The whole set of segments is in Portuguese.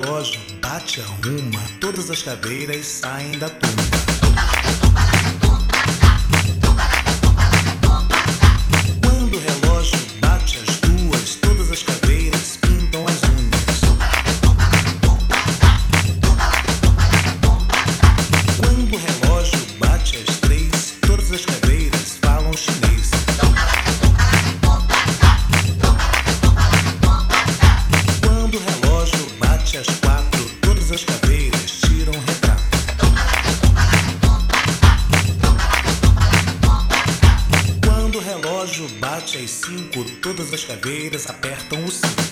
relógio bate a uma, todas as cadeiras saem da turma. Cinco, todas as caveiras apertam o cinto.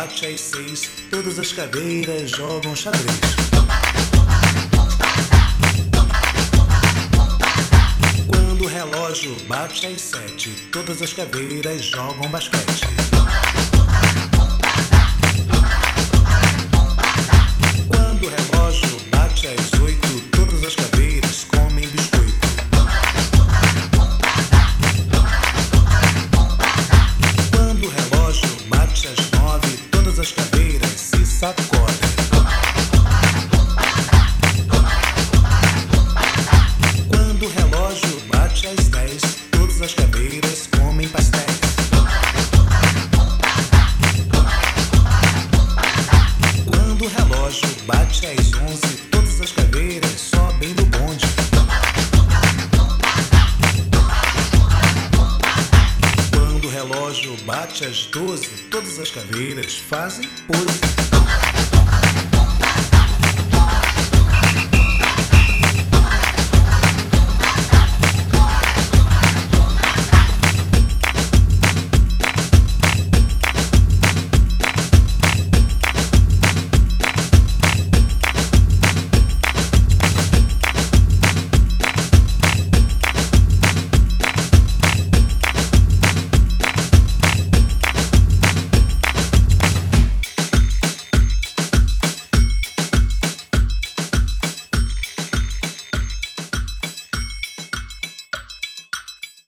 Bate às seis, todas as caveiras jogam xadrez. Quando o relógio bate às sete, todas as caveiras jogam basquete. Comem pastéis. Quando o relógio bate às onze, todas as caveiras sobem do bonde. Quando o relógio bate às doze, todas as caveiras fazem pose.